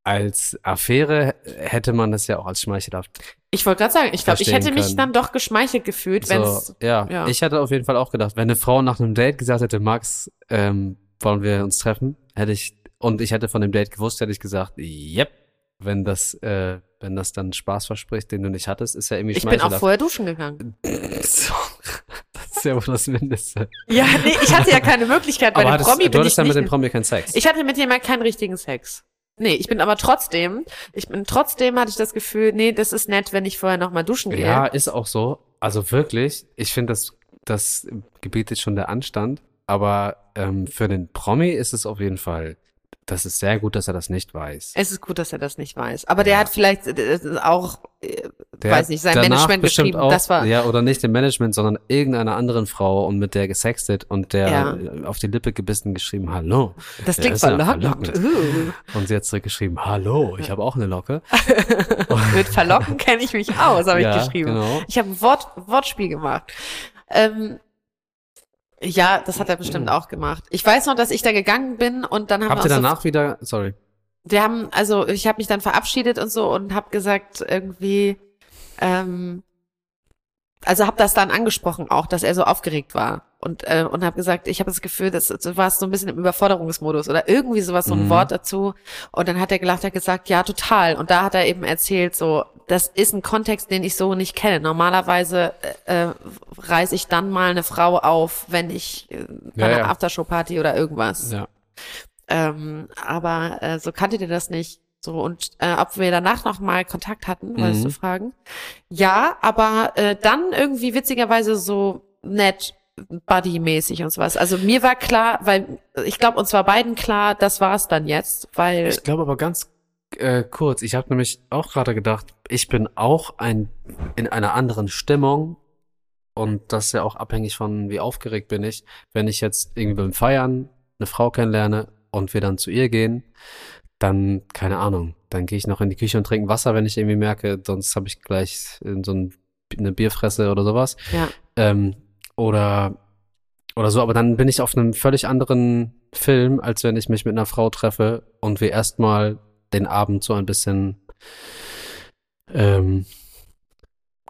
Als Affäre hätte man das ja auch als schmeichelhaft. Ich wollte gerade sagen, ich glaube, ich hätte mich können. dann doch geschmeichelt gefühlt, wenn es ja, ja. ich hatte auf jeden Fall auch gedacht, wenn eine Frau nach einem Date gesagt hätte, Max, ähm, wollen wir uns treffen, hätte ich, und ich hätte von dem Date gewusst, hätte ich gesagt, yep, wenn das, äh, wenn das dann Spaß verspricht, den du nicht hattest, ist ja irgendwie Ich bin auch vorher duschen gegangen. So, das ist ja wohl das Mindeste. Ja, nee, ich hatte ja keine Möglichkeit. Bei Aber dem hattest, Promi du bin ich ja mit dem Promi keinen Sex. ich hatte mit jemandem keinen richtigen Sex. Nee, ich bin aber trotzdem, ich bin trotzdem hatte ich das Gefühl, nee, das ist nett, wenn ich vorher noch mal duschen gehe. Ja, ist auch so. Also wirklich, ich finde, das, das gebietet schon der Anstand. Aber ähm, für den Promi ist es auf jeden Fall, das ist sehr gut, dass er das nicht weiß. Es ist gut, dass er das nicht weiß. Aber der hat vielleicht äh, auch, äh, Der weiß nicht, sein Management geschrieben. Auch, das war, ja, oder nicht im Management, sondern irgendeiner anderen Frau und mit der gesextet und der Ja. äh, auf die Lippe gebissen geschrieben, hallo. das Ja, klingt ist ja verlockend. verlockend. Uh. Und sie hat zurückgeschrieben, hallo, ich habe auch eine Locke. Mit verlocken kenne ich mich aus, habe ja, ich geschrieben. Genau. Ich habe ein Wort, Wortspiel gemacht. Ähm, ja, das hat er bestimmt auch gemacht. Ich weiß noch, dass ich da gegangen bin und dann haben Habt wir ihr uns so danach wieder, sorry. wir haben, also ich habe mich dann verabschiedet und so und habe gesagt, irgendwie, ähm, also habe das dann angesprochen auch, dass er so aufgeregt war und äh, und habe gesagt, ich habe das Gefühl, dass du warst so ein bisschen im Überforderungsmodus oder irgendwie sowas, so ein Mhm. Wort dazu. Und dann hat er gelacht, hat gesagt, ja total. Und da hat er eben erzählt, so das ist ein Kontext, den ich so nicht kenne. Normalerweise äh, äh, reiße ich dann mal eine Frau auf, wenn ich äh, bei Ja, einer ja. Aftershow-Party oder irgendwas. Ja. Ähm, aber äh, so kanntet ihr das nicht. So und äh, ob wir danach noch mal Kontakt hatten, wolltest Mhm. du fragen? Ja, aber äh, dann irgendwie witzigerweise so nett Buddy-mäßig und sowas. Also mir war klar, weil ich glaube, uns war beiden klar, das war's dann jetzt, weil Ich glaube aber ganz äh, kurz, ich habe nämlich auch gerade gedacht, ich bin auch ein in einer anderen Stimmung und das ist ja auch abhängig von wie aufgeregt bin ich, wenn ich jetzt irgendwie beim Feiern eine Frau kennenlerne und wir dann zu ihr gehen, dann keine Ahnung, dann gehe ich noch in die Küche und trinke Wasser, wenn ich irgendwie merke, sonst habe ich gleich in so ein, eine Bierfresse oder sowas. ja, Ähm, oder, oder so, aber dann bin ich auf einem völlig anderen Film, als wenn ich mich mit einer Frau treffe und wir erstmal den Abend so ein bisschen, ähm,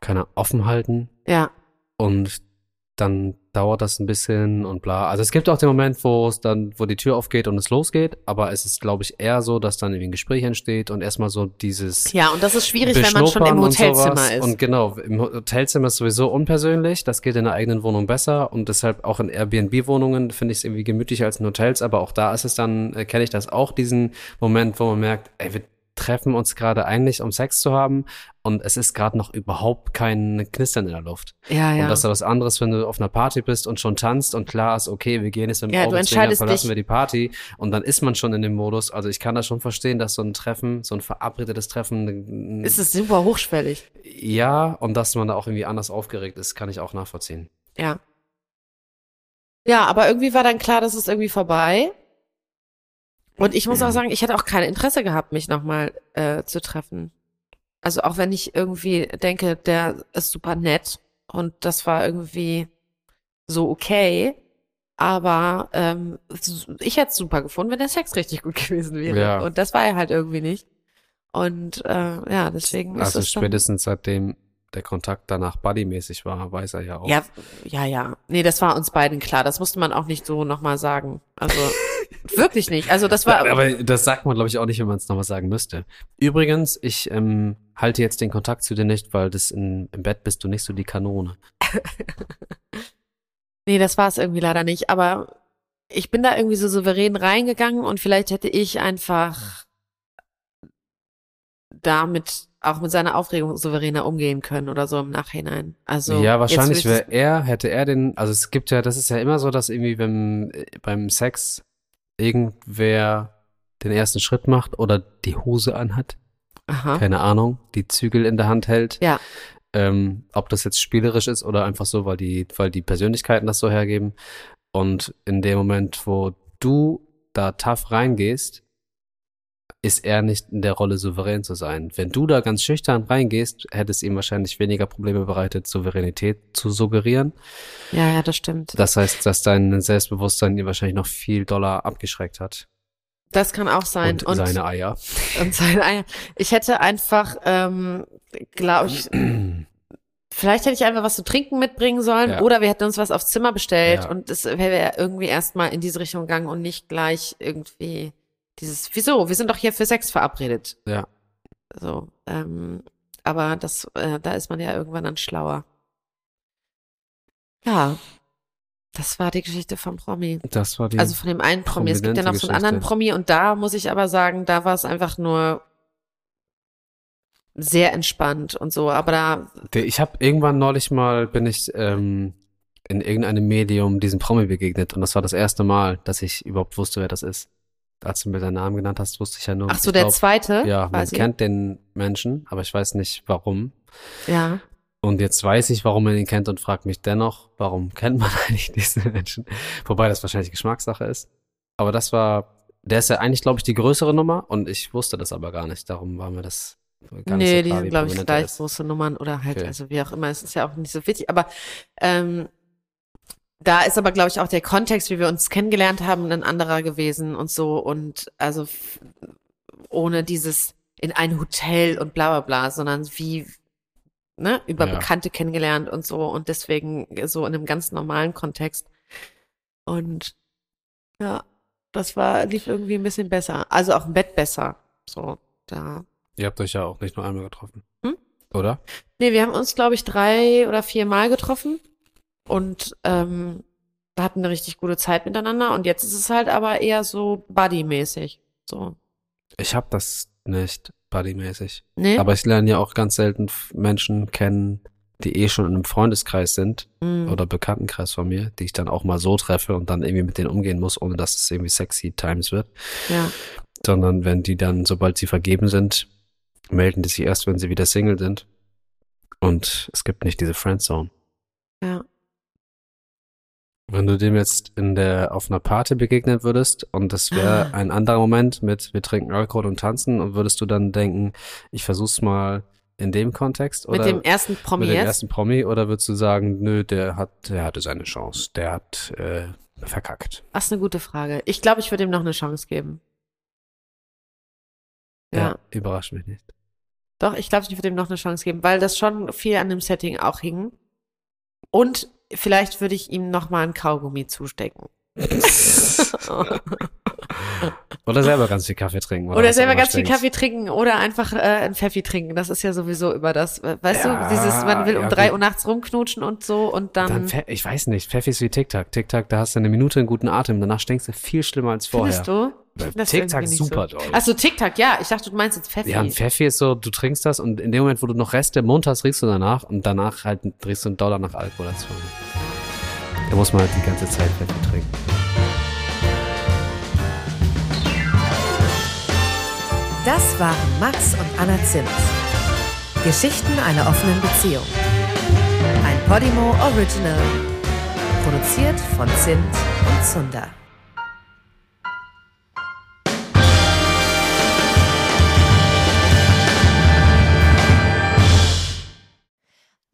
keine offen halten. Ja, und dann dauert das ein bisschen und bla. Also es gibt auch den Moment, wo es dann, wo die Tür aufgeht und es losgeht, aber es ist, glaube ich, eher so, dass dann irgendwie ein Gespräch entsteht und erstmal so dieses ja. Und das ist schwierig, wenn man schon im Hotelzimmer ist. Und genau, im Hotelzimmer ist sowieso unpersönlich. Das geht in der eigenen Wohnung besser und deshalb auch in Airbnb-Wohnungen finde ich es irgendwie gemütlicher als in Hotels. Aber auch da ist es dann, äh, kenne ich das auch, diesen Moment, wo man merkt, ey, wir treffen uns gerade eigentlich, um Sex zu haben und es ist gerade noch überhaupt kein Knistern in der Luft. Ja, ja. Und das ist was anderes, wenn du auf einer Party bist und schon tanzt und klar ist, okay, wir gehen jetzt mit dem Ja, Augenzwinkern, verlassen dich. wir die Party und dann ist man schon in dem Modus. Also ich kann das schon verstehen, dass so ein Treffen, so ein verabredetes Treffen, es ist super hochschwellig. ja, und dass man da auch irgendwie anders aufgeregt ist, kann ich auch nachvollziehen. Ja. Ja, aber irgendwie war dann klar, dass es irgendwie vorbei. Und ich muss auch sagen, ich hätte auch kein Interesse gehabt, mich nochmal äh, zu treffen. Also auch wenn ich irgendwie denke, der ist super nett und das war irgendwie so okay. Aber ähm, ich hätte es super gefunden, wenn der Sex richtig gut gewesen wäre. Ja. Und das war er halt irgendwie nicht. Und äh, ja, deswegen ist Also es schon. spätestens seitdem der Kontakt danach buddymäßig war, weiß er ja auch. Ja, ja, ja. Nee, das war uns beiden klar. Das musste man auch nicht so nochmal sagen. Also wirklich nicht. Also das war. Aber das sagt man, glaube ich, auch nicht, wenn man es nochmal sagen müsste. Übrigens, ich ähm, halte jetzt den Kontakt zu dir nicht, weil das in, im Bett bist du nicht so die Kanone. Nee, das war es irgendwie leider nicht. Aber ich bin da irgendwie so souverän reingegangen und vielleicht hätte ich einfach damit auch mit seiner Aufregung souveräner umgehen können oder so im Nachhinein. Also ja, wahrscheinlich wäre er, hätte er den, also es gibt ja, das ist ja immer so, dass irgendwie wenn, äh, beim Sex irgendwer den ersten Schritt macht oder die Hose anhat, Aha. keine Ahnung, die Zügel in der Hand hält. Ja. Ähm, ob das jetzt spielerisch ist oder einfach so, weil die, weil die Persönlichkeiten das so hergeben. Und in dem Moment, wo du da tough reingehst, ist er nicht in der Rolle, souverän zu sein. Wenn du da ganz schüchtern reingehst, hätte es ihm wahrscheinlich weniger Probleme bereitet, Souveränität zu suggerieren. Ja, ja, das stimmt. Das heißt, dass dein Selbstbewusstsein ihn wahrscheinlich noch viel doller abgeschreckt hat. Das kann auch sein. Und, seine Eier. und seine Eier. Ich hätte einfach, ähm, glaube ich, vielleicht hätte ich einfach was zu trinken mitbringen sollen Ja. oder wir hätten uns was aufs Zimmer bestellt Ja. und es wäre irgendwie erstmal in diese Richtung gegangen und nicht gleich irgendwie dieses, wieso? Wir sind doch hier für Sex verabredet. Ja. So, ähm, aber das, äh, da ist man ja irgendwann dann schlauer. Ja, das war die Geschichte vom Promi. Das war die. Also von dem einen Promi. Es gibt ja noch so einen anderen Promi und da muss ich aber sagen, da war es einfach nur sehr entspannt und so. Aber da, Ich habe irgendwann neulich mal, bin ich ähm, in irgendeinem Medium diesem Promi begegnet und das war das erste Mal, dass ich überhaupt wusste, wer das ist. Als du mir deinen Namen genannt hast, wusste ich ja nur. ach so, der glaub, zweite. Ja, man quasi. kennt den Menschen, aber ich weiß nicht warum. Ja. Und jetzt weiß ich, warum man ihn kennt und frage mich dennoch, warum kennt man eigentlich diesen Menschen? Wobei das wahrscheinlich Geschmackssache ist. Aber das war, der ist ja eigentlich, glaube ich, die größere Nummer und ich wusste das aber gar nicht. Darum war mir das gar nicht nee, so die klar, sind, wie glaube ich, gleich ist. große Nummern oder halt, Okay. also wie auch immer, es ist ja auch nicht so wichtig. Aber ähm, da ist aber, glaube ich, auch der Kontext, wie wir uns kennengelernt haben, ein anderer gewesen und so. Und also ohne dieses in ein Hotel und bla bla bla, sondern wie ne, über Ja. Bekannte kennengelernt und so und deswegen so in einem ganz normalen Kontext. Und ja, das war, lief irgendwie ein bisschen besser. Also auch im Bett besser. So, da. Ihr habt euch ja auch nicht nur einmal getroffen. Hm? Oder? Nee, wir haben uns, glaube ich, drei oder vier Mal getroffen und ähm, hatten eine richtig gute Zeit miteinander. Und jetzt ist es halt aber eher so Buddy-mäßig. So. Ich habe das nicht buddymäßig. Nee? Aber ich lerne ja auch ganz selten Menschen kennen, die eh schon in einem Freundeskreis sind Mm. oder Bekanntenkreis von mir, die ich dann auch mal so treffe und dann irgendwie mit denen umgehen muss, ohne dass es irgendwie sexy times wird. Ja. Sondern wenn die dann, sobald sie vergeben sind, melden die sich erst, wenn sie wieder Single sind. Und es gibt nicht diese Friendzone. Ja. Wenn du dem jetzt in der, auf einer Party begegnen würdest und das wäre Ah. ein anderer Moment mit, wir trinken Alkohol und tanzen und würdest du dann denken, ich versuch's mal in dem Kontext oder Mit dem ersten Promi mit dem jetzt? ersten Promi oder würdest du sagen, nö, der hat, der hatte seine Chance, der hat äh, verkackt. Ach, ist eine gute Frage. Ich glaube, ich würde ihm noch eine Chance geben. Ja. überrascht mich nicht. Doch, ich glaube, ich würde ihm noch eine Chance geben, weil das schon viel an dem Setting auch hing. Und vielleicht würde ich ihm noch mal ein Kaugummi zustecken. Oder selber ganz viel Kaffee trinken. Oder was selber ganz viel. Kaffee trinken oder einfach äh, ein Pfeffi trinken. Das ist ja sowieso über das, weißt Ja, du, dieses, man will um ja, drei. Uhr nachts rumknutschen und so und dann, Dann, ich weiß nicht, Pfeffi ist wie TikTok. TikTok, da hast du eine Minute einen guten Atem, danach stinkst du viel schlimmer als vorher. findest du? Das TikTok ist super so. doll. Achso, TikTok, ja. Ich dachte, du meinst jetzt Pfeffi. Ja, ein Pfeffi ist so, du trinkst das und in dem Moment, wo du noch Reste im Mund hast, riechst du danach und danach halt riechst du einen Dollar nach Alkohol dazu. Da muss man halt die ganze Zeit Pfeffi trinken. Das waren Max und Anna Zimt. Geschichten einer offenen Beziehung. Ein Podimo Original. Produziert von Zimt und Zunder.